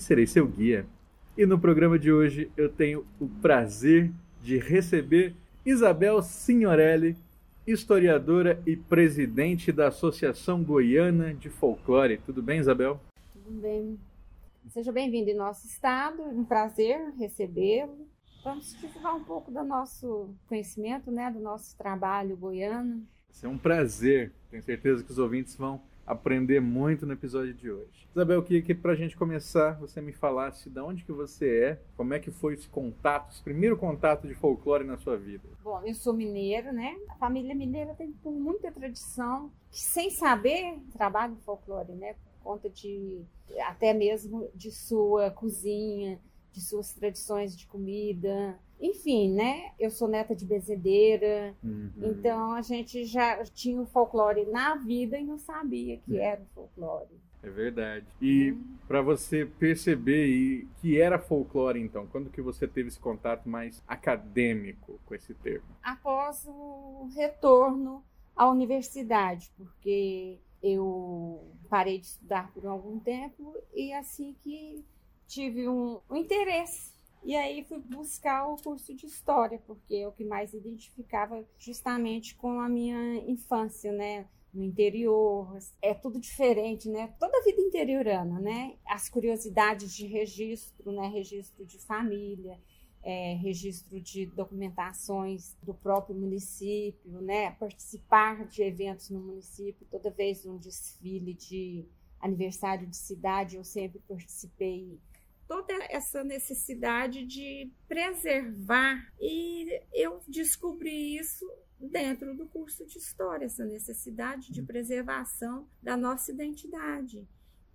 e serei seu guia. E no programa de hoje eu tenho o prazer de receber Isabel Signorelli, historiadora e presidente da Associação Goiana de Folclore. Tudo bem, Isabel? Tudo bem. Seja bem-vindo em nosso estado, um prazer recebê-lo. Vamos divulgar um pouco do nosso conhecimento, né, do nosso trabalho goiano. Isso é um prazer. Tenho certeza que os ouvintes vão aprender muito no episódio de hoje. Isabel, eu queria que para a gente começar você me falasse de onde que você é, como é que foi esse contato, esse primeiro contato de folclore na sua vida. Bom, eu sou mineira, né? A família mineira tem muita tradição, que sem saber trabalha em folclore, né? Por conta de até mesmo de sua cozinha, de suas tradições de comida. Enfim, né? Eu sou neta de bezedeira, Uhum. então a gente já tinha o folclore na vida e não sabia que era o folclore. É verdade. E para você perceber que era folclore, então, quando que você teve esse contato mais acadêmico com esse termo? Após o retorno à universidade, porque eu parei de estudar por algum tempo e assim que tive um, um interesse. E aí fui buscar o curso de história, porque é o que mais identificava justamente com a minha infância, né? No interior, é tudo diferente, né? Toda a vida interiorana, né? As curiosidades de registro, né? Registro de família, é, registro de documentações do próprio município, né? Participar de eventos no município, toda vez um desfile de aniversário de cidade, eu sempre participei toda essa necessidade de preservar e eu descobri isso dentro do curso de história, essa necessidade de preservação da nossa identidade.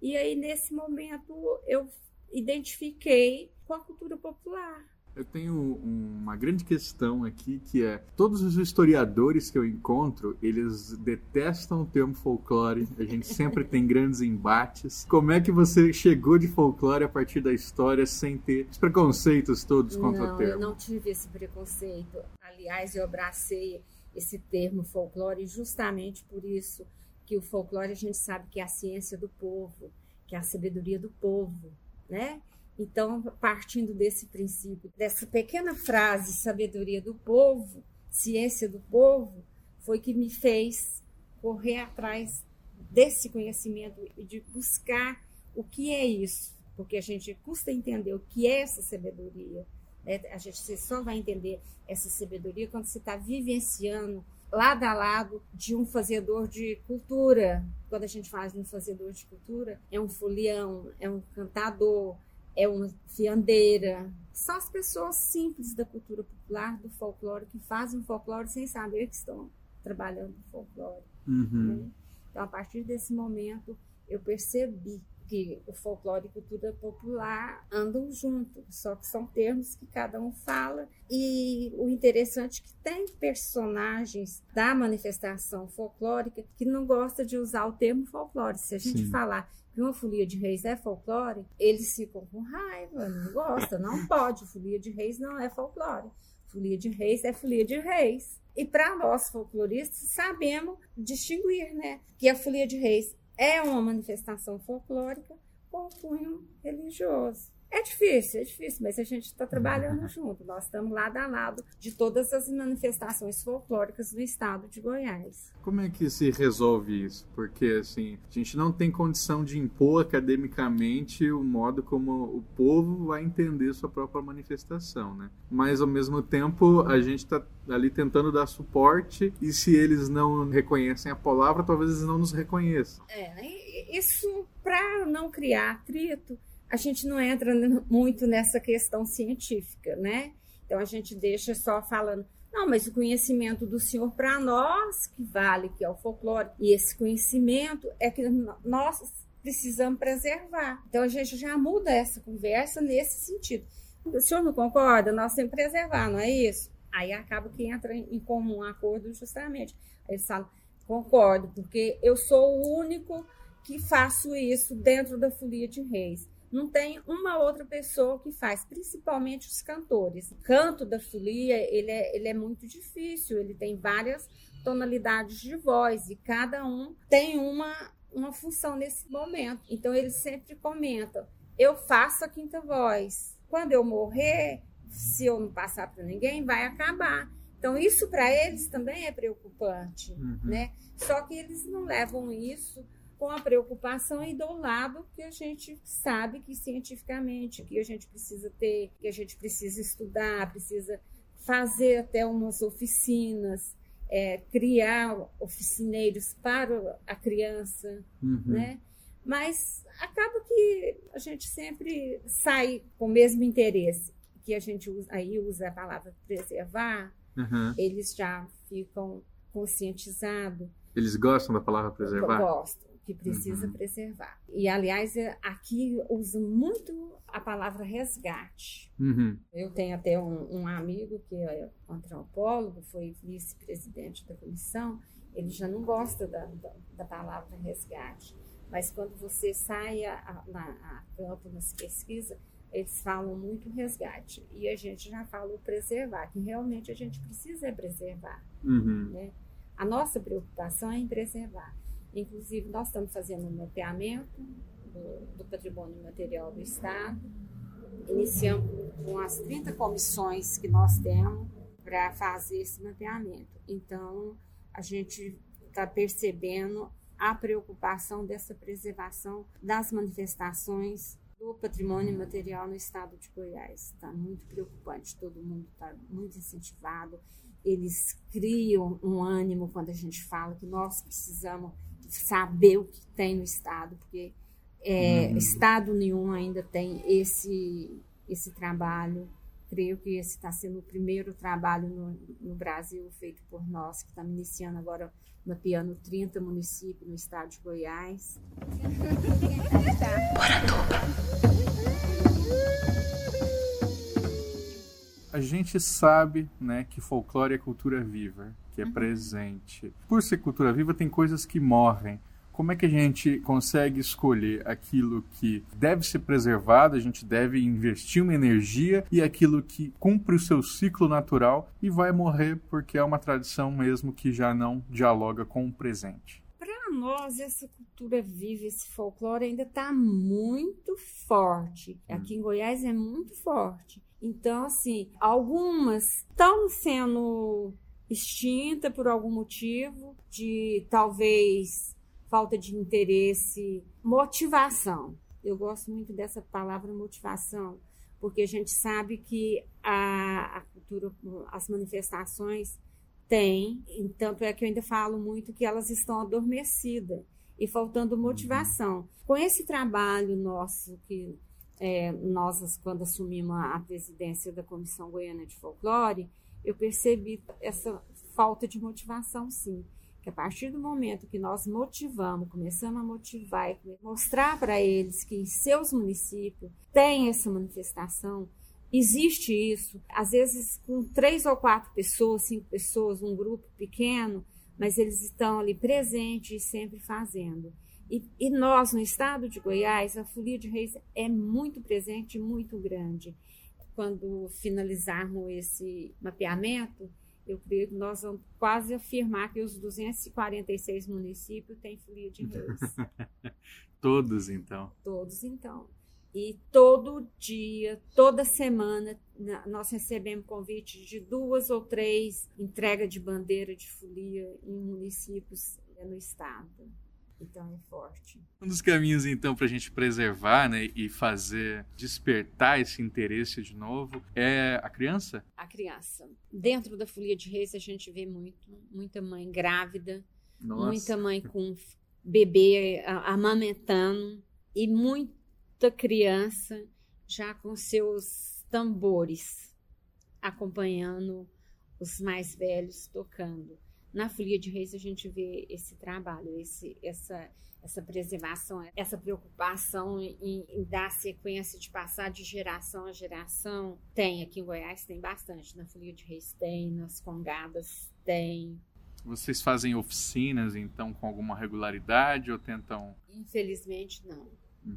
E aí nesse momento eu identifiquei com a cultura popular. Eu tenho uma grande questão aqui que é todos os historiadores que eu encontro, eles detestam o termo folclore. A gente sempre tem grandes embates. Como é que você chegou de folclore a partir da história sem ter os preconceitos todos contra não, o termo? eu não tive esse preconceito. Aliás, eu abracei esse termo folclore justamente por isso que o folclore a gente sabe que é a ciência do povo, que é a sabedoria do povo, né? Então, partindo desse princípio, dessa pequena frase, sabedoria do povo, ciência do povo, foi que me fez correr atrás desse conhecimento e de buscar o que é isso, porque a gente custa entender o que é essa sabedoria. Né? A gente só vai entender essa sabedoria quando você está vivenciando lado a lado de um fazedor de cultura. Quando a gente faz um fazedor de cultura, é um folião, é um cantador, é uma fiandeira. São as pessoas simples da cultura popular, do folclore, que fazem o folclore sem saber que estão trabalhando o folclore. Uhum. Né? Então, a partir desse momento, eu percebi que o folclore e cultura popular andam juntos, só que são termos que cada um fala. E o interessante é que tem personagens da manifestação folclórica que não gostam de usar o termo folclore. Se a gente Sim. falar que uma folia de reis é folclore, eles ficam com raiva, não gostam, não pode. Folia de reis não é folclore. Folia de reis é folia de reis. E para nós folcloristas, sabemos distinguir, né? Que a folia de reis é uma manifestação folclórica com cunho religioso. É difícil, é difícil, mas a gente está trabalhando junto. Nós estamos lado a lado de todas as manifestações folclóricas do estado de Goiás. Como é que se resolve isso? Porque assim, a gente não tem condição de impor academicamente o modo como o povo vai entender sua própria manifestação, né? Mas ao mesmo tempo a gente está ali tentando dar suporte e se eles não reconhecem a palavra, talvez eles não nos reconheçam. É, isso para não criar atrito, a gente não entra muito nessa questão científica, né? Então a gente deixa só falando, não, mas o conhecimento do senhor para nós que vale, que é o folclore, e esse conhecimento é que nós precisamos preservar. Então a gente já muda essa conversa nesse sentido. O senhor não concorda? Nós temos que preservar, não é isso? Aí acaba que entra em comum acordo justamente. Aí eles falam, concordo, porque eu sou o único que faço isso dentro da folia de reis. Não tem uma outra pessoa que faz, principalmente os cantores. O canto da folia, ele é, ele é muito difícil, ele tem várias tonalidades de voz e cada um tem uma, uma função nesse momento. Então eles sempre comentam: eu faço a quinta voz. Quando eu morrer, se eu não passar para ninguém, vai acabar. Então isso para eles também é preocupante, uhum. né? Só que eles não levam isso com a preocupação e do lado que a gente sabe que cientificamente que a gente precisa ter, que a gente precisa estudar, precisa fazer até umas oficinas, é, criar oficineiros para a criança, uhum. né? Mas acaba que a gente sempre sai com o mesmo interesse, que a gente usa, aí usa a palavra preservar, uhum. eles já ficam conscientizados. Eles gostam da palavra preservar? Gostam que precisa uhum. preservar. E, aliás, é, aqui uso muito a palavra resgate. Uhum. Eu tenho até um, um, amigo que é antropólogo, foi vice-presidente da comissão, ele já não gosta da, da, da palavra resgate. Mas quando você sai a, a, a campo nas pesquisas, eles falam muito resgate. E a gente já falou preservar, que realmente a gente precisa preservar. Uhum. Né? A nossa preocupação é em preservar. Inclusive, nós estamos fazendo um mapeamento do, do patrimônio material do Estado. Iniciamos com as 30 comissões que nós temos para fazer esse mapeamento. Então, a gente está percebendo a preocupação dessa preservação das manifestações do patrimônio material no estado de Goiás. Está muito preocupante, todo mundo está muito incentivado. Eles criam um ânimo quando a gente fala que nós precisamos saber o que tem no Estado, porque é, uhum. Estado nenhum ainda tem esse, esse trabalho. Creio que esse está sendo o primeiro trabalho no, no Brasil feito por nós, que estamos iniciando agora mapeando 30 municípios no estado de Goiás. A gente sabe né, que folclore é cultura viva que é uhum. presente. Por ser cultura viva, tem coisas que morrem. Como é que a gente consegue escolher aquilo que deve ser preservado, a gente deve investir uma energia e aquilo que cumpre o seu ciclo natural e vai morrer porque é uma tradição mesmo que já não dialoga com o presente? Para nós, essa cultura viva, esse folclore ainda está muito forte. Hum. Aqui em Goiás é muito forte. Então, assim, algumas estão sendo extinta por algum motivo, de talvez falta de interesse, motivação. Eu gosto muito dessa palavra motivação, porque a gente sabe que a, a cultura, as manifestações têm, tanto é que eu ainda falo muito que elas estão adormecidas e faltando motivação. Com esse trabalho nosso que é, nós, quando assumimos a presidência da Comissão Goiana de Folclore, eu percebi essa falta de motivação, sim. Que a partir do momento que nós motivamos, começamos a motivar e mostrar para eles que em seus municípios tem essa manifestação, existe isso, às vezes com três ou quatro pessoas, cinco pessoas, um grupo pequeno, mas eles estão ali presentes e sempre fazendo. E, e, nós, no estado de Goiás, a Folia de Reis é muito presente, muito grande quando finalizarmos esse mapeamento, eu creio que nós vamos quase afirmar que os 246 municípios têm folia de reis. Todos, então. Todos, então. E todo dia, toda semana, nós recebemos convite de duas ou três entregas de bandeira de folia em municípios no estado. Então é forte. Um dos caminhos, então, para a gente preservar né, e fazer despertar esse interesse de novo é a criança? A criança. Dentro da Folia de Reis, a gente vê muito, muita mãe grávida, Nossa. muita mãe com bebê amamentando e muita criança já com seus tambores acompanhando os mais velhos tocando. Na Folia de Reis a gente vê esse trabalho, esse, essa, essa preservação, essa preocupação em, em, dar sequência de passar de geração a geração. Tem aqui em Goiás, tem bastante. Na Folia de Reis tem, nas Congadas tem. Vocês fazem oficinas, então, com alguma regularidade ou tentam. Infelizmente, não.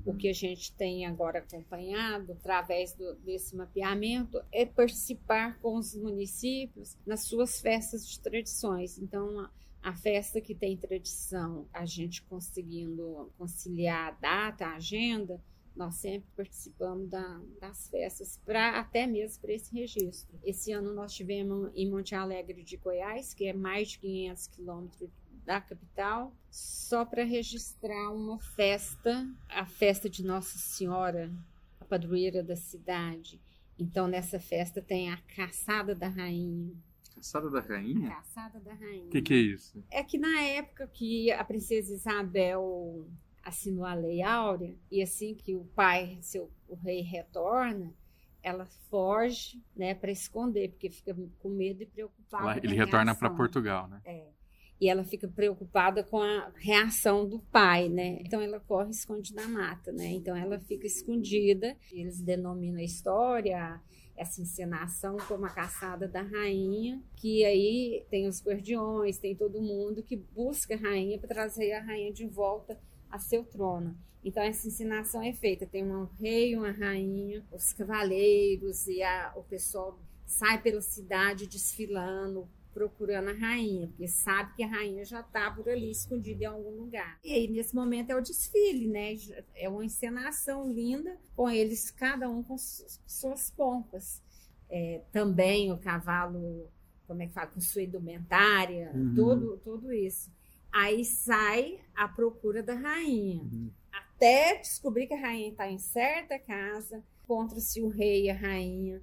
O que a gente tem agora acompanhado, através do, desse mapeamento, é participar com os municípios nas suas festas de tradições. Então, a, a festa que tem tradição, a gente conseguindo conciliar a data, a agenda, nós sempre participamos da, das festas, até mesmo para esse registro. Esse ano nós tivemos em Monte Alegre de Goiás, que é mais de 500 quilômetros da capital, só para registrar uma festa, a festa de Nossa Senhora, a padroeira da cidade. Então, nessa festa tem a Caçada da Rainha. Caçada da Rainha? Caçada da Rainha. O que, que é isso? É que na época que a princesa Isabel assinou a Lei Áurea, e assim que o pai, seu, o rei, retorna, ela foge né, para esconder, porque fica com medo e preocupada. ele retorna para Portugal, né? É e ela fica preocupada com a reação do pai, né? Então ela corre escondida na mata, né? Então ela fica escondida. Eles denominam a história essa encenação como a caçada da rainha, que aí tem os guardiões, tem todo mundo que busca a rainha para trazer a rainha de volta a seu trono. Então essa encenação é feita, tem um rei, uma rainha, os cavaleiros e a, o pessoal sai pela cidade desfilando, procurando a rainha, porque sabe que a rainha já está por ali escondida em algum lugar. E aí, nesse momento, é o desfile, né? É uma encenação linda, com eles, cada um com suas pompas. É, também o cavalo, como é que fala, com sua indumentária, uhum. tudo, tudo isso. Aí sai à procura da rainha. Uhum. Até descobrir que a rainha está em certa casa, encontra-se o rei e a rainha,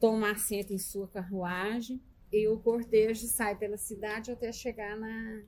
toma assento em sua carruagem e o cortejo sai pela cidade até chegar na,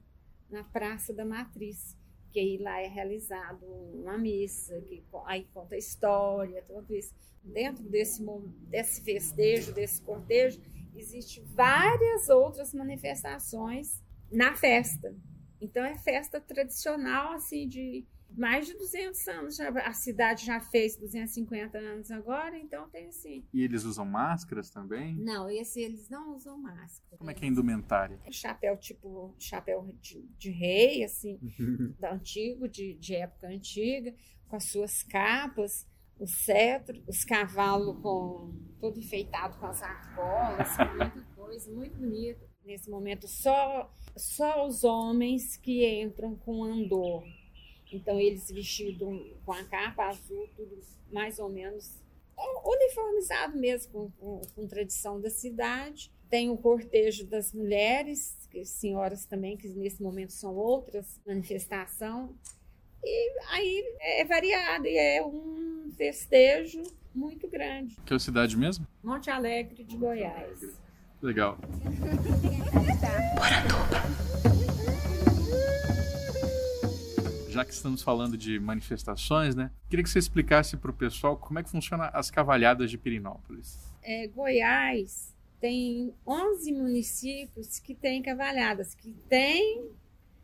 na Praça da Matriz, que aí lá é realizado uma missa, que aí conta a história, tudo isso. Dentro desse, desse festejo, desse cortejo, existem várias outras manifestações na festa. Então é festa tradicional assim de mais de 200 anos. Já, a cidade já fez 250 anos agora, então tem assim. E eles usam máscaras também? Não, esse eles não usam máscara. Como é que é a indumentária? É chapéu tipo chapéu de, de rei, assim, da antigo, de, de época antiga, com as suas capas, o cetro, os cavalos com todo enfeitado com as argolas, muita coisa, muito bonito. Nesse momento, só, só os homens que entram com andor então, eles vestidos com a capa azul, tudo mais ou menos uniformizado mesmo, com, com, com tradição da cidade. Tem o cortejo das mulheres, que, senhoras também, que nesse momento são outras manifestação. E aí é variado, e é um festejo muito grande. Que é a cidade mesmo? Monte Alegre de Goiás. Legal. já que estamos falando de manifestações, né? Queria que você explicasse para o pessoal como é que funciona as cavalhadas de Pirinópolis. É, Goiás tem 11 municípios que têm cavalhadas, que têm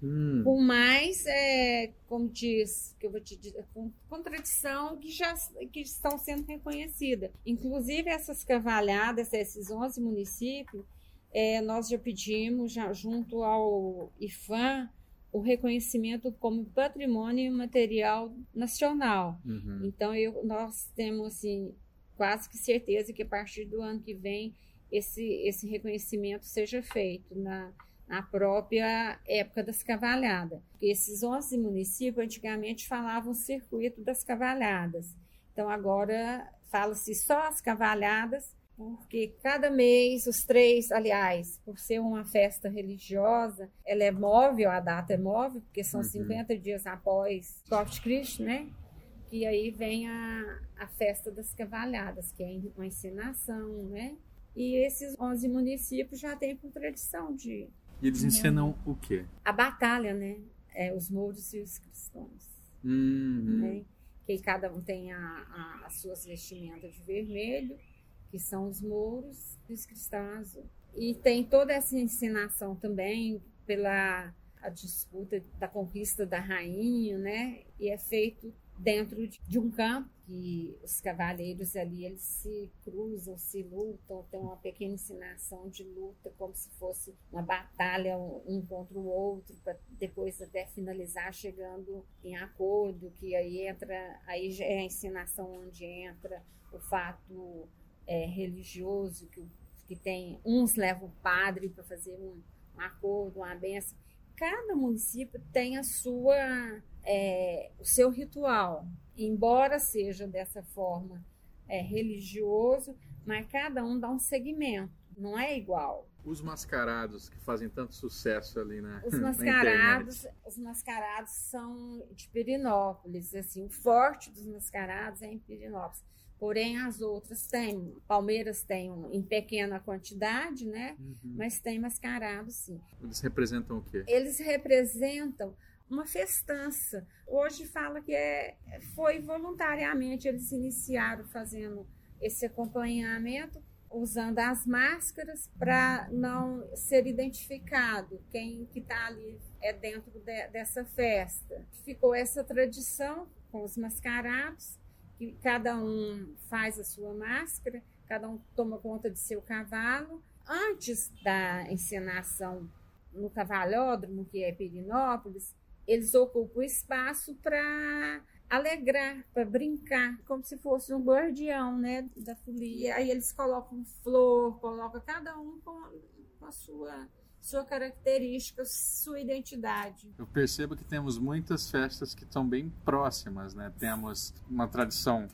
hum. com mais, é, como diz, que eu vou te dizer, com, com tradição que já que estão sendo reconhecidas. Inclusive essas cavalhadas, esses 11 municípios, é, nós já pedimos, já junto ao IFAM, o reconhecimento como patrimônio material nacional. Uhum. Então, eu, nós temos assim, quase que certeza que a partir do ano que vem esse, esse reconhecimento seja feito na, na própria época das cavalhadas. Esses 11 municípios antigamente falavam circuito das cavalhadas. Então, agora fala-se só as cavalhadas porque cada mês, os três, aliás, por ser uma festa religiosa, ela é móvel, a data é móvel, porque são uhum. 50 dias após Corpus Christi, né? E aí vem a, a festa das cavalhadas, que é uma encenação, né? E esses 11 municípios já têm por tradição de... E eles ensinam o quê? A batalha, né? É, os mouros e os cristãos. Uhum. Né? Que cada um tem a, a, as suas vestimentas de vermelho que são os mouros os cristãos azul. E tem toda essa ensinação também pela a disputa da conquista da rainha, né? E é feito dentro de um campo que os cavaleiros ali eles se cruzam, se lutam, tem uma pequena ensinação de luta, como se fosse uma batalha um contra o outro, para depois até finalizar chegando em acordo, que aí entra, aí já é a ensinação onde entra o fato é, religioso, que, que tem, uns levam o padre para fazer um, um acordo, uma benção. Cada município tem a sua é, o seu ritual, embora seja dessa forma é, religioso, mas cada um dá um segmento, não é igual. Os mascarados que fazem tanto sucesso ali na Os mascarados, os mascarados são de Pirinópolis, assim, o forte dos mascarados é em Pirinópolis. Porém, as outras têm. Palmeiras tem um, em pequena quantidade, né? Uhum. Mas tem mascarado, sim. Eles representam o quê? Eles representam uma festança. Hoje fala que é, foi voluntariamente eles iniciaram fazendo esse acompanhamento, usando as máscaras para não ser identificado quem que está ali é dentro de, dessa festa. Ficou essa tradição com os mascarados, que cada um faz a sua máscara, cada um toma conta de seu cavalo. Antes da encenação no cavalódromo, que é Pirinópolis, eles ocupam o espaço para alegrar, para brincar, como se fosse um guardião né, da folia. Aí eles colocam flor, colocam cada um com a sua sua característica, sua identidade. Eu percebo que temos muitas festas que estão bem próximas, né? Temos uma tradição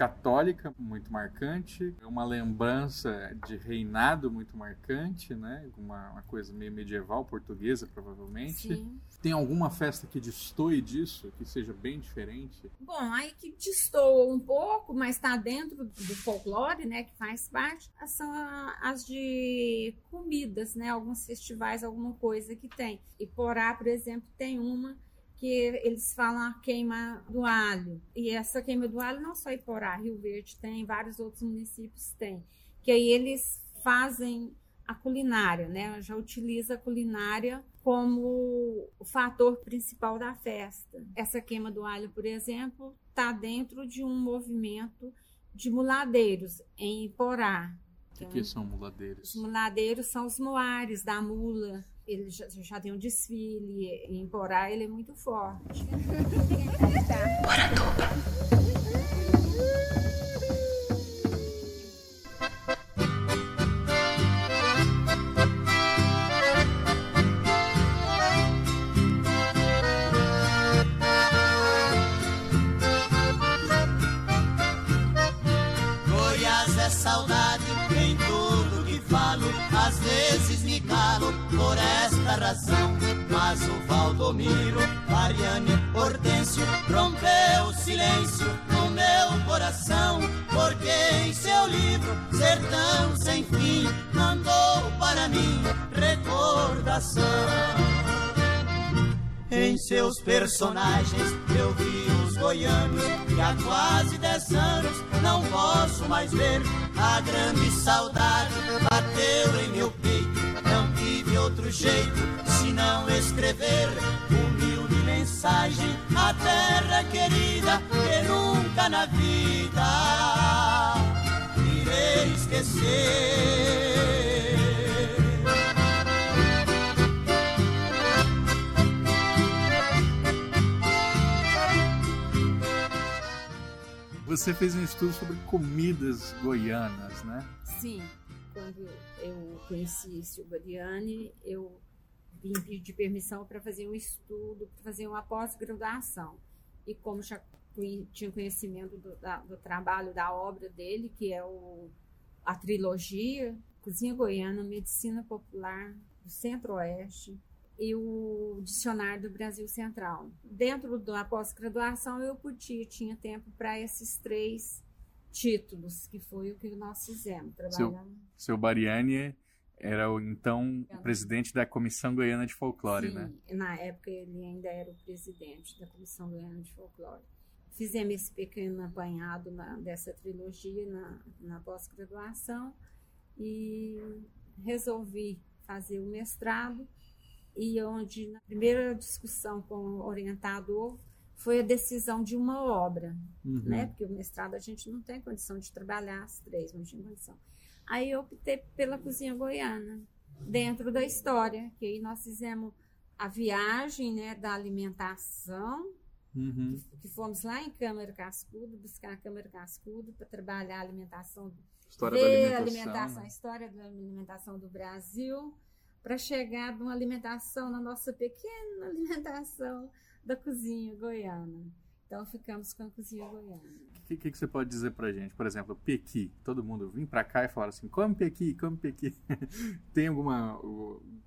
católica muito marcante, uma lembrança de reinado muito marcante, né? Uma, uma coisa meio medieval portuguesa, provavelmente. Sim. Tem alguma festa que destoe disso, que seja bem diferente? Bom, aí que destoa um pouco, mas está dentro do folclore, né? Que faz parte, são as de comidas, né? Alguns festivais, alguma coisa que tem. E Porá, por exemplo, tem uma que eles falam a queima do alho. E essa queima do alho não só em Porá, Rio Verde tem, vários outros municípios têm. Que aí eles fazem a culinária, né? Já utiliza a culinária como o fator principal da festa. Essa queima do alho, por exemplo, está dentro de um movimento de muladeiros em Porá. O que, que são muladeiros? Os muladeiros são os moares da mula ele já, já, tem um desfile, em Porá ele é muito forte. Goiás personagens eu vi os goianos que há quase dez anos não posso mais ver. A grande saudade bateu em meu peito outro jeito se não escrever humilde mensagem à terra querida que nunca na vida irei esquecer. Você fez um estudo sobre comidas goianas, né? Sim quando eu conheci Silvariane, eu vim pedir permissão para fazer um estudo, para fazer uma pós-graduação. E como já tinha conhecimento do, da, do, trabalho, da obra dele, que é o, a trilogia Cozinha Goiana, Medicina Popular do Centro-Oeste e o Dicionário do Brasil Central. Dentro da pós-graduação, eu podia, tinha tempo para esses três títulos, que foi o que nós fizemos. Trabalhamos. Seu, seu Bariani era o então presidente da Comissão Goiana de Folclore, Sim, né? Na época ele ainda era o presidente da Comissão Goiana de Folclore. Fizemos esse pequeno apanhado na, dessa trilogia na, na pós-graduação e resolvi fazer o mestrado e onde na primeira discussão com o orientador foi a decisão de uma obra, Uhum. né? Porque o mestrado a gente não tem condição de trabalhar as três, não tinha condição. Aí eu optei pela cozinha goiana, dentro da história, que aí nós fizemos a viagem, né, da alimentação, Uhum. que fomos lá em Câmara Cascudo, buscar a Câmara Cascudo para trabalhar a alimentação História ver da a alimentação. alimentação, a né? história da alimentação do Brasil, para chegar numa alimentação, na nossa pequena alimentação da cozinha goiana. Então ficamos com a cozinha goiana. O que, que, que você pode dizer pra gente? Por exemplo, pequi. Todo mundo vim pra cá e falaram assim, come pequi, come pequi. Tem alguma,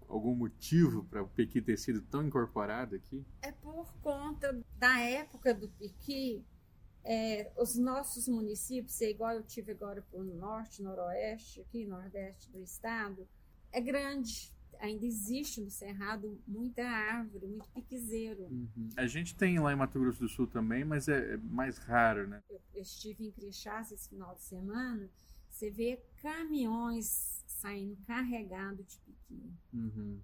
algum motivo para o pequi ter sido tão incorporado aqui? É por conta da época do piqui, é, os nossos municípios, é igual eu tive agora para o norte, noroeste, aqui, nordeste do estado, é grande. Ainda existe no Cerrado muita árvore, muito piquezeiro. A gente tem lá em Mato Grosso do Sul também, mas é, é mais raro, né? eu eu estive em Crixás esse final de semana, você vê caminhões saindo carregados de piqui. Uhum.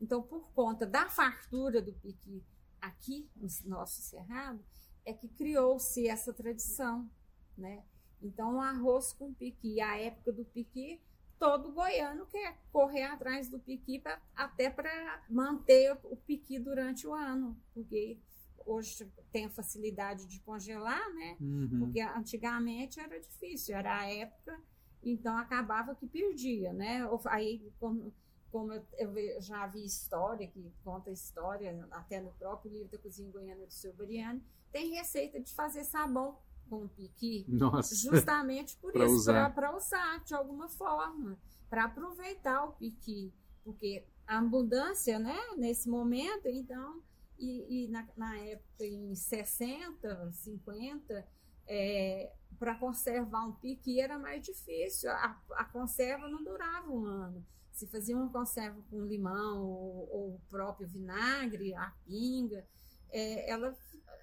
Então, por conta da fartura do piqui aqui no nosso cerrado, é que criou-se essa tradição, né? Então, o arroz com piqui, a época do piqui, todo goiano quer correr atrás do piqui pra, até para manter o piqui durante o ano, porque hoje tem a facilidade de congelar, né? Uhum. Porque antigamente era difícil, era a época, então acabava que perdia, né? Aí, como, como eu, eu já vi história, que conta história, até no próprio livro da Cozinha Goiana do seu Bariani, tem receita de fazer sabão com piqui, Nossa. justamente por Pra isso, para usar de alguma forma, para aproveitar o piqui, porque a abundância, né, nesse momento, então, e, e na, na época, em 60, 50, para conservar um piqui era mais difícil, a, a conserva não durava um ano. Se fazia uma conserva com limão ou, ou o próprio vinagre, a pinga, é, ela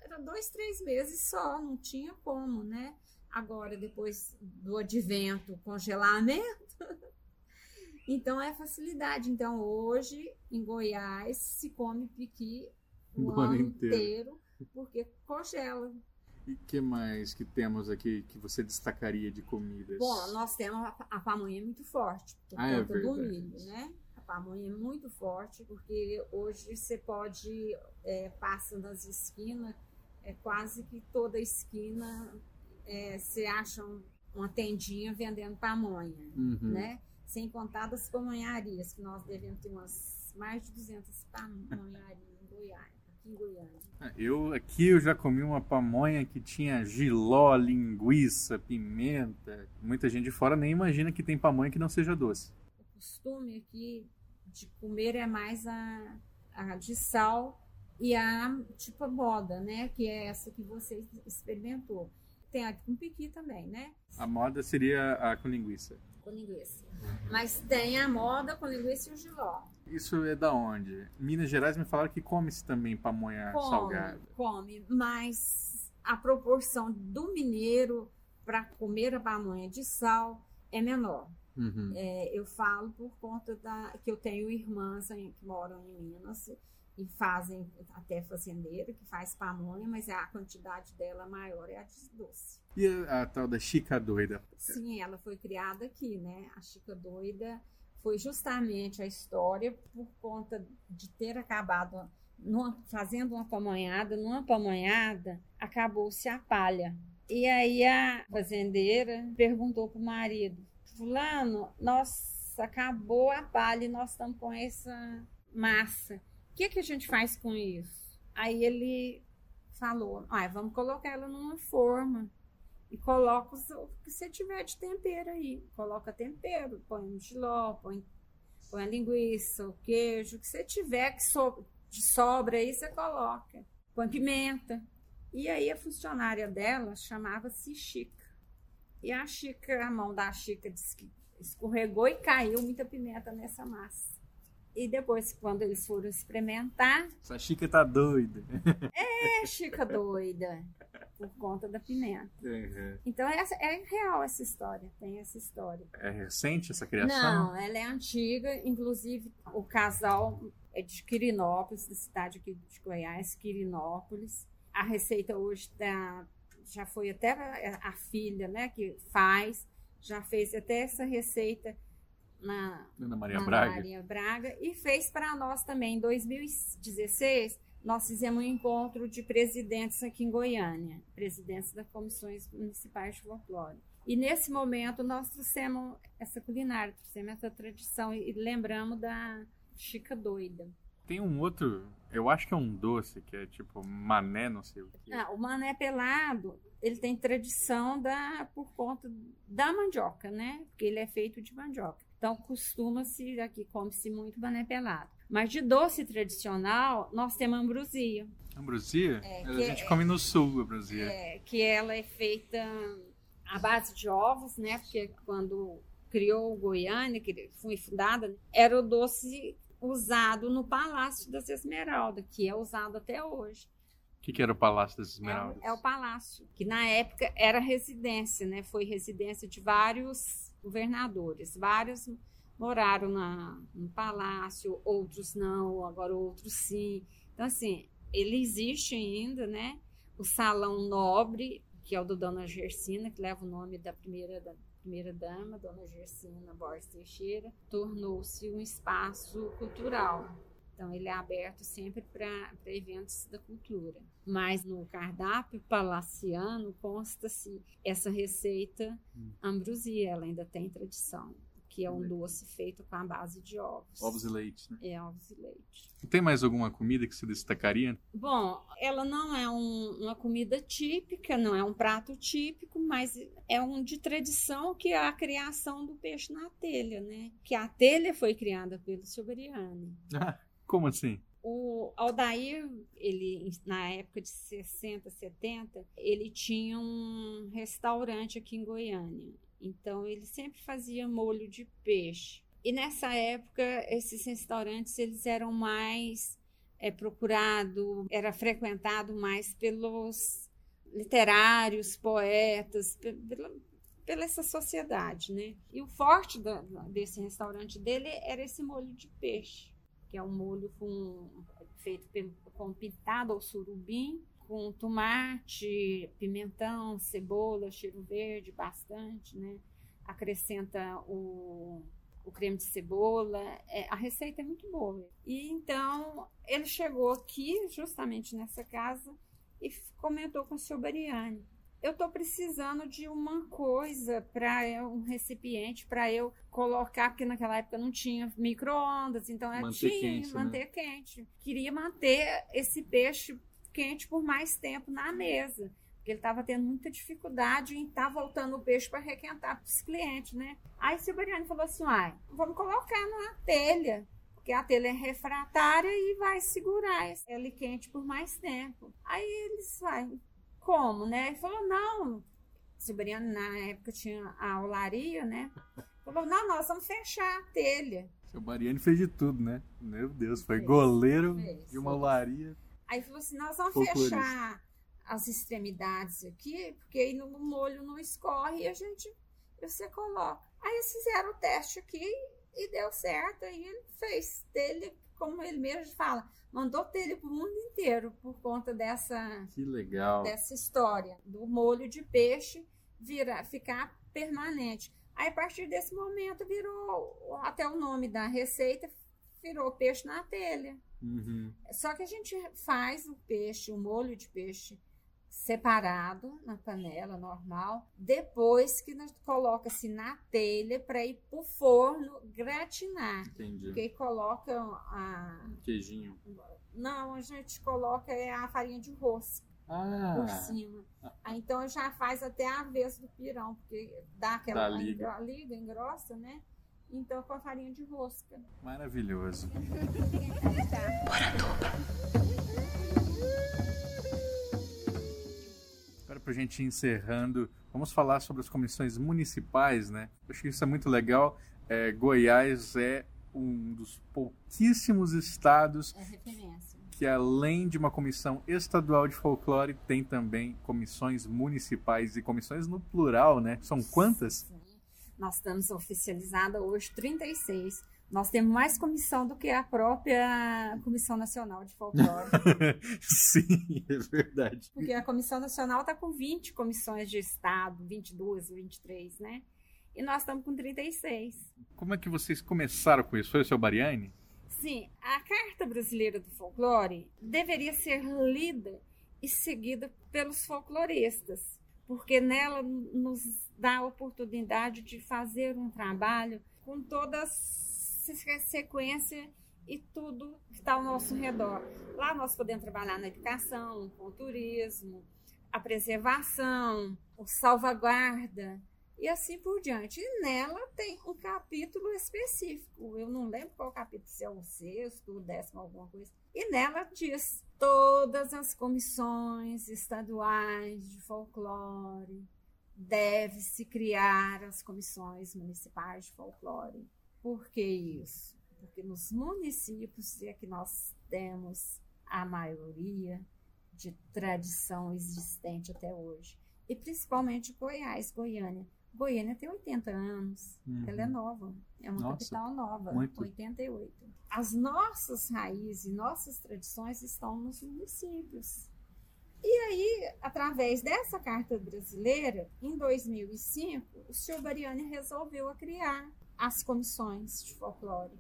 era dois, três meses só, não tinha como, né? Agora, depois do advento, congelamento, então é facilidade. Então, hoje, em Goiás, se come piqui o, O ano inteiro. inteiro, porque congela. E o que mais que temos aqui que você destacaria de comidas? Bom, nós temos a, a pamonha muito forte, por Ah, é conta do verdade. milho, né? Pamonha é muito forte, porque hoje você pode, é, passa nas esquinas, é quase que toda esquina é, você acha um- uma tendinha vendendo pamonha, Uhum. né? Sem contar das pamonharias, que nós devemos ter umas mais de 200 pamonharias em Goiás. Ah, Eu aqui eu já comi uma pamonha que tinha giló, linguiça, pimenta. Muita gente de fora nem imagina que tem pamonha que não seja doce. Costume aqui de comer é mais a, a de sal e a tipo a moda, né? Que é essa que você experimentou. Tem a com piqui também, né? A moda seria a com linguiça. Com linguiça. Mas tem a moda com linguiça e o giló. Isso é da onde? Minas Gerais me falaram que come-se também pamonha Come, salgada. come, mas a proporção do mineiro para comer a pamonha de sal é menor. Uhum. É, eu falo por conta da que eu tenho irmãs em- que moram em Minas e fazem até fazendeira que faz pamonha, mas a quantidade dela maior é a de doce. E a, a tal da chica doida? Sim, ela foi criada aqui, né? A Chica Doida foi justamente a história por conta de ter acabado numa- fazendo uma pamonhada, numa pamonhada acabou-se a palha. E aí a fazendeira perguntou pro marido: Fulano, nossa, acabou a palha e nós estamos com essa massa. O que, que a gente faz com isso? Aí ele falou: ah, vamos colocar ela numa forma e coloca o que você tiver de tempero aí. Coloca tempero, põe um giló, põe, põe a linguiça, o queijo, o que você tiver que so- de sobra aí, você coloca. Põe pimenta. E aí a funcionária dela chamava-se Chica. E a Chica, a mão da que escorregou e caiu muita pimenta nessa massa. E depois, quando eles foram experimentar, Essa chica tá doida. é Chica doida, por conta da pimenta. Uhum. Então é, é real essa história, tem essa história. É recente essa criação? Não, ela é antiga, inclusive o casal é de Quirinópolis, da cidade aqui de Goiás, Quirinópolis. A receita hoje tá, já foi até a, a filha, né, que faz, já fez até essa receita na Ana Maria na Braga. Maria Braga e fez para nós também. Em 2016, nós fizemos um encontro de presidentes aqui em Goiânia, presidentes das comissões municipais de folclore. E nesse momento nós trouxemos essa culinária, trouxemos essa tradição e lembramos da Chica Doida. Tem um outro, eu acho que é um doce, que é tipo mané, não sei o que. Ah, o mané pelado, ele tem tradição da, por conta da mandioca, né? Porque ele é feito de mandioca. Então, costuma-se, aqui come-se muito mané pelado. Mas de doce tradicional, nós temos ambrosia, Ambrosia? É, a gente é- come no sul, ambrosia. é, que ela é feita à base de ovos, né? Porque quando criou o Goiânia, que foi fundada, era o doce usado no Palácio das Esmeraldas, que é usado até hoje. O que, que era o Palácio das Esmeraldas? É, o- é o palácio, que na época era residência, né? Foi residência de vários governadores. Vários moraram na, no palácio, outros não, agora outros sim. Então, assim, ele existe ainda, né? O Salão Nobre, que é o do Dona Gersina, que leva o nome da primeira, da primeira dama, Dona Gersina Borges Teixeira, tornou-se um espaço cultural. Então, ele é aberto sempre para eventos da cultura. Mas no cardápio palaciano consta-se essa receita Hum. ambrosia, ela ainda tem tradição, que é um doce feito com a base de ovos. Ovos e leite, né? É, ovos e leite. Tem mais alguma comida que se destacaria? Bom, ela não é um- uma comida típica, não é um prato típico, mas é um de tradição que é a criação do peixe na telha, né? Que a telha foi criada pelo Soberiani. Como assim? O Aldair, ele na época de 60, 70, ele tinha um restaurante aqui em Goiânia. Então ele sempre fazia molho de peixe. E nessa época esses restaurantes eles eram mais é, procurado, era frequentado mais pelos literários, poetas, pe- pela, pela essa sociedade, né? E o forte da- desse restaurante dele era esse molho de peixe que é um molho com, feito com pintado ao surubim, com tomate, pimentão, cebola, cheiro verde, bastante, né? Acrescenta o, o creme de cebola. É, a receita é muito boa. E então ele chegou aqui, justamente nessa casa, e comentou com o seu Bariani. Eu estou precisando de uma coisa para um recipiente para eu colocar, porque naquela época não tinha micro-ondas, então eu Manter tinha quente, né? manter quente. Queria manter esse peixe quente por mais tempo na mesa, porque ele estava tendo muita dificuldade em estar voltando o peixe para requentar para os clientes, né? Aí o Silveriano falou assim: ai, vamos colocar na telha. Porque a telha é refratária e vai segurar ele quente por mais tempo. Aí eles, ai, como, né? Ele falou, não. Silveriano, na época, tinha a olaria, né? Falou, não, nós vamos fechar a telha. Seu Mariani fez de tudo, né? Meu Deus, foi Fez, goleiro fez, de uma olaria. Aí falou assim, nós vamos Folclorista. fechar as extremidades aqui, porque aí no molho não escorre e a gente, você coloca. Aí eles fizeram o teste aqui e deu certo. Aí ele fez telha, como ele mesmo fala, mandou telha para o mundo inteiro por conta dessa Que legal. dessa história do molho de peixe virar, ficar permanente. Aí, a partir desse momento, virou até o nome da receita virou peixe na telha. Uhum. Só que a gente faz o peixe, o molho de peixe separado na panela normal, depois que nós coloca-se na telha para ir pro forno gratinar. Entendi. Porque coloca a Queijinho. não, a gente coloca é a farinha de rosca Ah, por cima. Aí, então já faz até a vez do pirão, porque dá aquela Dá liga. liga, engrossa, né? Então com a farinha de rosca. maravilhoso. Agora, pra gente ir encerrando, vamos falar sobre as comissões municipais, né? Eu acho que isso é muito legal. É, Goiás é um dos pouquíssimos estados É que, além de uma comissão estadual de folclore, tem também comissões municipais e comissões no plural, né? São quantas? Nós estamos oficializada hoje 36. Nós temos mais comissão do que a própria Comissão Nacional de Folclore. Sim, é verdade. Porque a Comissão Nacional está com 20 comissões de Estado, 22, 23, né? E nós estamos com 36. Como é que vocês começaram com isso? Foi o seu Bariani? Sim, a Carta Brasileira do Folclore deveria ser lida e seguida pelos folcloristas, porque nela nos dá a oportunidade de fazer um trabalho com todas sequência e tudo está ao nosso redor. Lá nós podemos trabalhar na educação, com o turismo, a preservação, o salvaguarda e assim por diante. E nela tem um capítulo específico. Eu não lembro qual capítulo, se é o sexto, o décimo, alguma coisa. E nela diz todas as comissões estaduais de folclore deve-se criar as comissões municipais de folclore por que isso? Porque nos municípios é que nós temos a maioria de tradição existente até hoje. E principalmente Goiás, Goiânia. Goiânia tem 80 anos, uhum. ela é nova, é uma Nossa, capital nova, muito. 88. As nossas raízes, nossas tradições estão nos municípios. E aí, através dessa carta brasileira, em 2005, o senhor Bariani resolveu criar as comissões de folclore.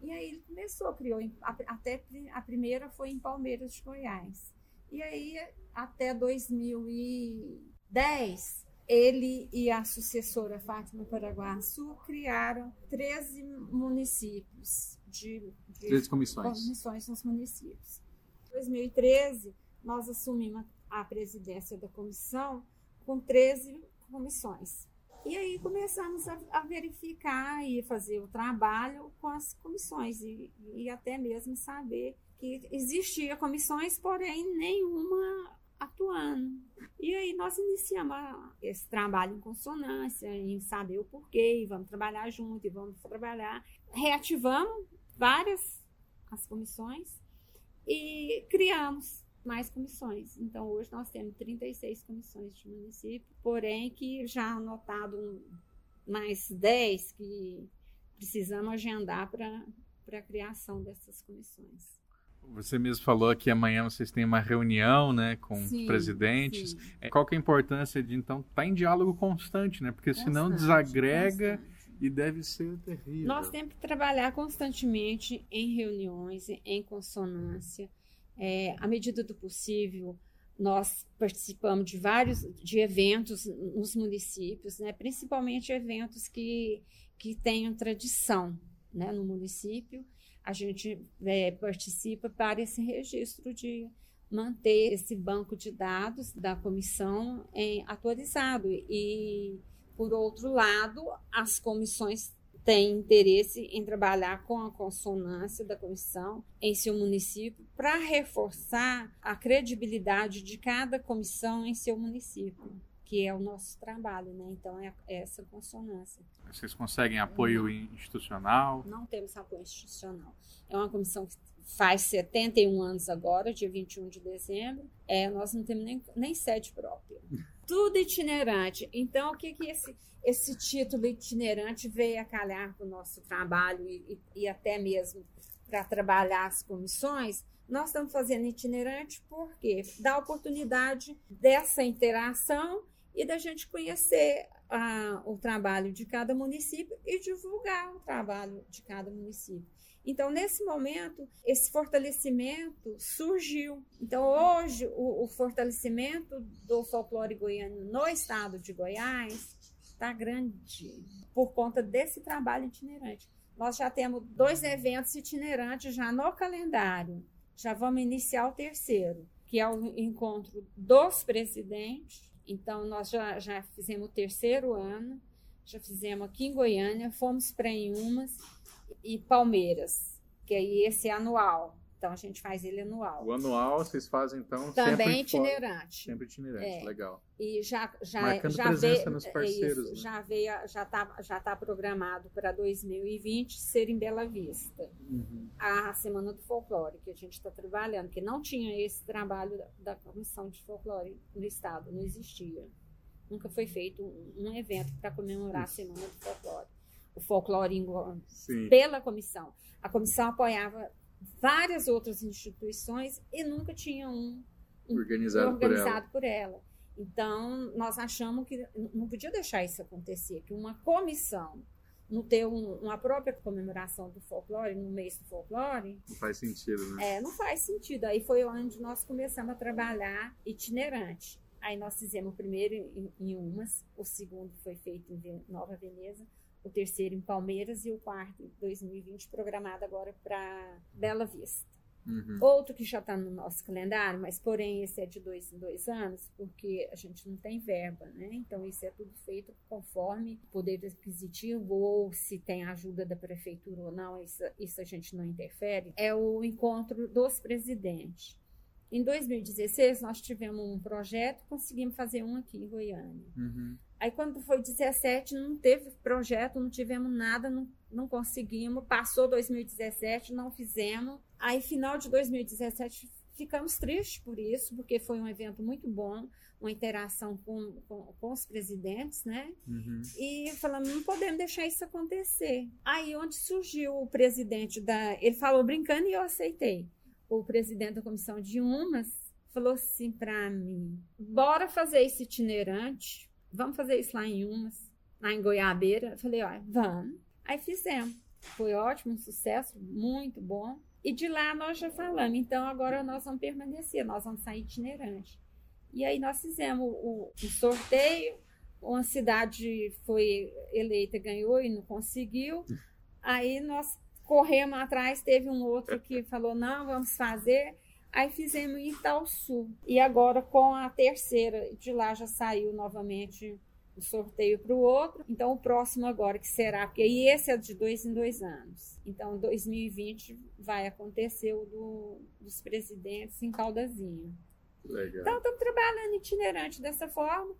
E aí ele começou, criou, até a primeira foi em Palmeiras de Goiás. E aí, até 2010, ele e a sucessora Fátima Paraguaçu criaram 13 municípios de, de 13 comissões. comissões nos municípios. Em 2013, nós assumimos a presidência da comissão com 13 comissões. E aí começamos a, a, verificar e fazer o trabalho com as comissões e, e até mesmo saber que existia comissões, porém nenhuma atuando. E aí nós iniciamos esse trabalho em consonância, em saber o porquê, e vamos trabalhar junto, e vamos trabalhar. Reativamos várias as comissões e criamos mais comissões. Então, hoje nós temos 36 comissões de município, porém que já anotado mais 10 que precisamos agendar para a criação dessas comissões. Você mesmo falou que amanhã vocês têm uma reunião, né, com sim, os presidentes. Sim. É, qual que é a importância de então estar tá em diálogo constante, né? Porque constante, senão desagrega constante. e deve ser terrível. Nós temos que trabalhar constantemente em reuniões, em consonância é, à medida do possível, nós participamos de vários de eventos nos municípios, né? principalmente eventos que, que tenham tradição né? no município. A gente é, participa para esse registro de manter esse banco de dados da comissão atualizado. E, por outro lado, as comissões tem interesse em trabalhar com a consonância da comissão em seu município para reforçar a credibilidade de cada comissão em seu município, que é o nosso trabalho, né? Então é essa consonância. Vocês conseguem apoio Não. institucional? Não temos apoio institucional. É uma comissão que faz 71 anos agora, dia 21 de dezembro. É, nós não temos nem, nem sede própria. Tudo itinerante. Então, o que, que esse, esse título itinerante veio a calhar para o nosso trabalho e, e, e até mesmo para trabalhar as comissões? Nós estamos fazendo itinerante porque dá oportunidade dessa interação e da gente conhecer ah, o trabalho de cada município e divulgar o trabalho de cada município. Então, nesse momento, esse fortalecimento surgiu. Então, hoje, o, o fortalecimento do folclore goiano no estado de Goiás está grande por conta desse trabalho itinerante. Nós já temos dois eventos itinerantes já no calendário. Já vamos iniciar o terceiro, que é o encontro dos presidentes. Então, nós já, já fizemos o terceiro ano, já fizemos aqui em Goiânia, fomos para Inhumas e Palmeiras, que aí esse é anual. Então a gente faz ele anual. O anual vocês fazem então também sempre itinerante. Sempre itinerante, é. legal. E já já Marcando já presença veio, nos parceiros. Isso, né? Já veio, já tá já tá programado para 2020 ser em Bela Vista. Uhum. A semana do folclore que a gente está trabalhando, que não tinha esse trabalho da, da comissão de folclore no estado, não existia. Nunca foi feito um, um evento para comemorar isso. a semana do folclore. o folclore em Sim. pela comissão. A comissão apoiava várias outras instituições e nunca tinha um Organizado, por ela. organizado por ela. Então, nós achamos que não podia deixar isso acontecer, que uma comissão não ter um- uma própria comemoração do folclore, no mês do folclore, Não faz sentido, né? é, não faz sentido. Aí foi onde nós começamos a trabalhar itinerante. Aí nós fizemos o primeiro em, em Umas, o segundo foi feito em Nova Veneza, o terceiro em Palmeiras e o quarto em 2020 programado agora para Bela Vista. Uhum. Outro que já está no nosso calendário, mas porém esse é de dois em dois anos, porque a gente não tem verba, né? Então isso é tudo feito conforme o poder aquisitivo ou se tem ajuda da prefeitura ou não, isso, isso a gente não interfere. É o encontro dos presidentes. Em 2016 nós tivemos um projeto, conseguimos fazer um aqui em Goiânia. Uhum. Aí quando foi 17, não teve projeto, não tivemos nada, não, não conseguimos. Passou 2017, não fizemos. Aí final de 2017 ficamos tristes por isso, porque foi um evento muito bom, uma interação com, com, com os presidentes, né? Uhum. E falamos, não podemos deixar isso acontecer. Aí onde surgiu o presidente da. Ele falou brincando e eu aceitei. O presidente da comissão de Umas falou assim para mim: bora fazer esse itinerante, vamos fazer isso lá em Umas, lá em Goiabeira. Eu falei: ó, vamos. Aí fizemos. Foi ótimo, um sucesso, muito bom. E de lá nós já falamos, então agora nós vamos permanecer, nós vamos sair itinerante. E aí nós fizemos o, o sorteio, uma cidade foi eleita, ganhou e não conseguiu. Aí nós corremos atrás, teve um outro que falou, não, vamos fazer. Aí fizemos em Itaúsu. E agora com a terceira, de lá já saiu novamente o sorteio para o outro. Então o próximo agora que será, porque aí esse é de dois em dois anos. Então 2020 vai acontecer o do, dos presidentes em Caldazinho. Legal. Então, estamos trabalhando itinerante dessa forma,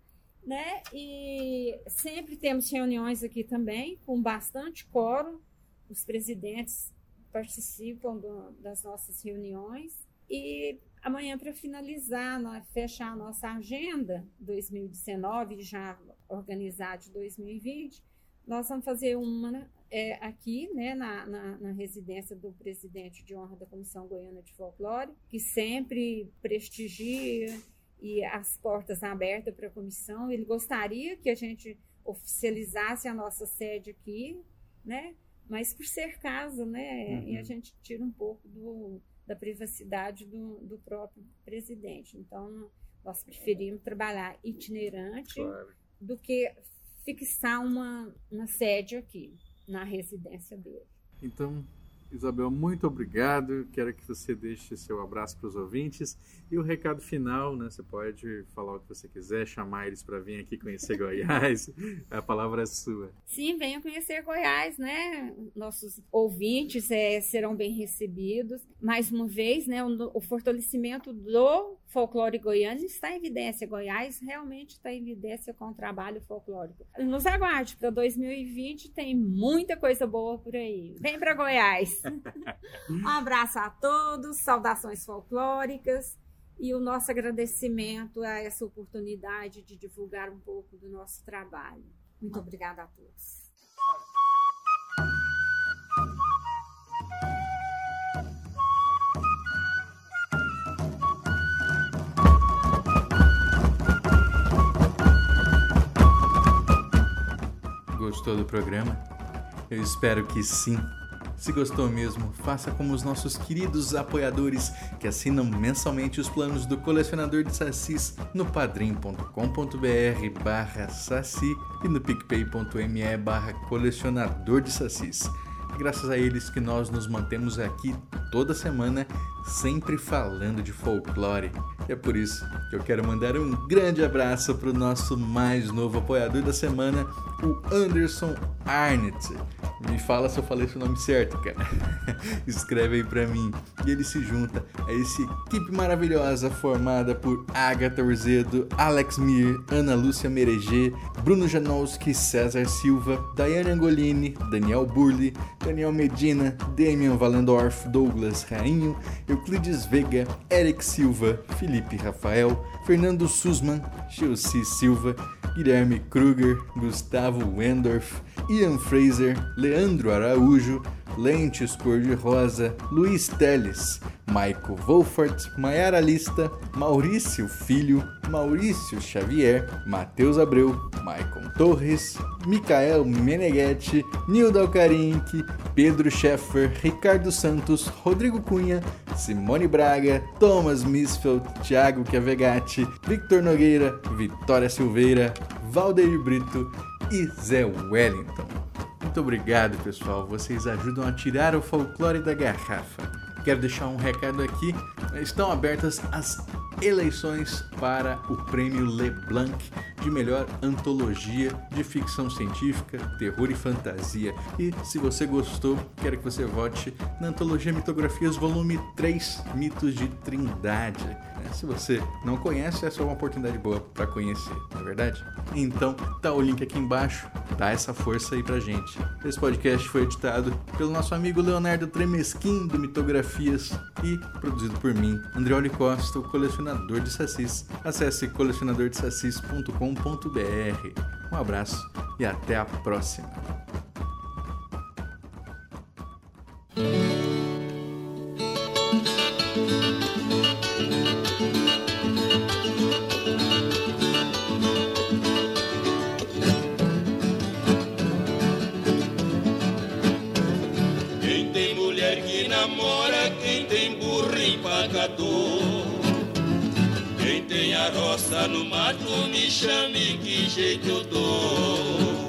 né? E sempre temos reuniões aqui também, com bastante coro. Os presidentes participam do- das nossas reuniões. E amanhã, para finalizar, fechar a nossa agenda 2019 e já organizar de 2020, nós vamos fazer uma é, aqui, né, na, na, na residência do presidente de honra da Comissão Goiana de Folclore, que sempre prestigia e as portas abertas para a comissão. Ele gostaria que a gente oficializasse a nossa sede aqui, né? Mas por ser casa, né? Uhum. E a gente tira um pouco do, da privacidade do, do próprio presidente. Então, nós preferimos trabalhar itinerante Claro. do que fixar uma, uma sede aqui, na residência dele. Então, Isabel, muito obrigado. Quero que você deixe seu abraço para os ouvintes. E o recado final, né? Você pode falar o que você quiser, chamar eles para vir aqui conhecer Goiás. A palavra é sua. Sim, venham conhecer Goiás, né? Nossos ouvintes é, serão bem recebidos. Mais uma vez, né? O, o fortalecimento do folclore goiano está em evidência. Goiás realmente está em evidência com o trabalho folclórico. Nos aguarde, para 2020 tem muita coisa boa por aí. Vem para Goiás! um abraço a todos, saudações folclóricas e o nosso agradecimento a essa oportunidade de divulgar um pouco do nosso trabalho. Muito obrigada a todos. Gostou do programa? Eu espero que sim. Se gostou mesmo, faça como os nossos queridos apoiadores que assinam mensalmente os planos do colecionador de sacis no padrim.com.br barra saci e no picpay.me barra colecionador de sacis. Graças a eles que nós nos mantemos aqui toda semana, sempre falando de folclore. E é por isso que eu quero mandar um grande abraço para o nosso mais novo apoiador da semana, o Anderson Arnett. Me fala se eu falei seu nome certo, cara. Escreve aí pra mim. E ele se junta a essa equipe maravilhosa formada por Agatha Urzedo, Alex Mir, Ana Lúcia Mereger, Bruno Janowski, César Silva, Daiane Angolini, Daniel Burli, Daniel Medina, Damian Valendorf, Douglas Rainho, Euclides Veiga, Eric Silva, Felipe Rafael, Fernando Sussman, Chelsea Silva, Guilherme Kruger, Gustavo Wendorf, Ian Fraser, Leandro Araújo, Lentes Cor-de-Rosa, Luiz Teles, Maico Wolfert, Maiara Lista, Maurício Filho, Maurício Xavier, Matheus Abreu, Maicon Torres, Micael Meneghetti, Nildo Alcarinque, Pedro Scheffer, Ricardo Santos, Rodrigo Cunha, Simone Braga, Thomas Misfeld, Thiago Chiavegatti, Victor Nogueira, Vitória Silveira, Valdeir Brito e Zé Wellington. Muito obrigado, pessoal. Vocês ajudam a tirar o folclore da garrafa. Quero deixar um recado aqui. Estão abertas as eleições para o Prêmio Leblanc de melhor antologia de ficção científica, terror e fantasia. E se você gostou, quero que você vote na antologia Mitografias volume 3, Mitos de Trindade. Se você não conhece, essa é uma oportunidade boa para conhecer, não é verdade? Então, tá o link aqui embaixo, dá essa força aí pra gente. Esse podcast foi editado pelo nosso amigo Leonardo Tremesquim do Mitografias e produzido por mim, Andreoli Costa, o colecionador de sacis. Acesse colecionadordesacis.com.br. Um abraço e até a próxima. Quem tem mulher que namora, quem tem burro empacador. Tem a roça no mato, me chame que jeito eu dou.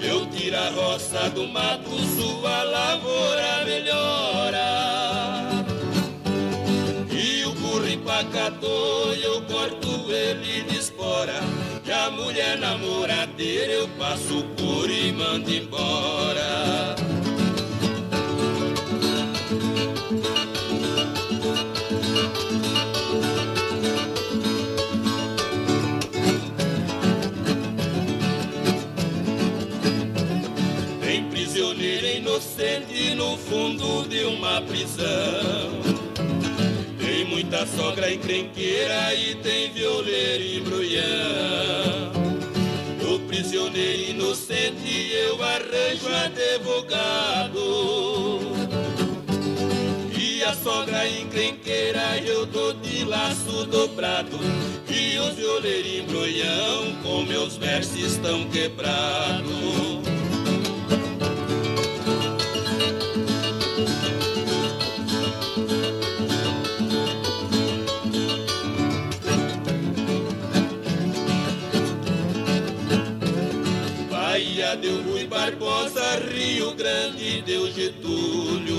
Eu tiro a roça do mato, sua lavoura melhora. E o burro empacador, eu corto ele de espora. Que a mulher namoradeira, eu passo por e mando embora. Inocente no fundo de uma prisão. Tem muita sogra encrenqueira e tem violeiro e embrulhão. Do prisioneiro inocente eu arranjo advogado. E a sogra encrenqueira eu dou de laço dobrado. E os violeiros embrulhão com meus versos estão quebrados. Deu Rui Barbosa, Rio Grande deu Getúlio.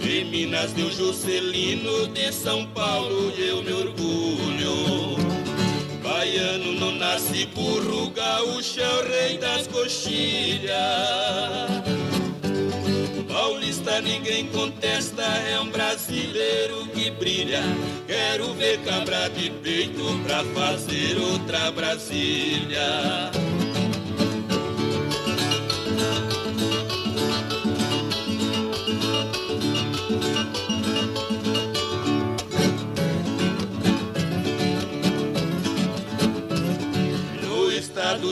Em Minas deu Juscelino, de São Paulo eu me orgulho. Baiano não nasce burro, gaúcho é o rei das coxilhas. Paulista ninguém contesta, é um brasileiro que brilha. Quero ver cabra de peito pra fazer outra Brasília.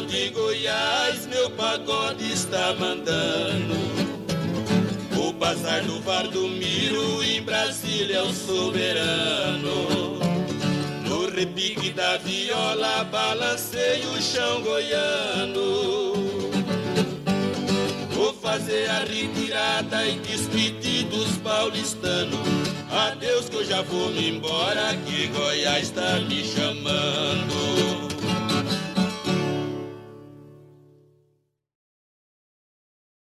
De Goiás, meu pagode está mandando. O bazar do Vardomiro em Brasília é o soberano. No repique da viola, balancei o chão goiano. Vou fazer a retirada e despedir dos paulistanos. Adeus que eu já vou me embora, que Goiás está me chamando.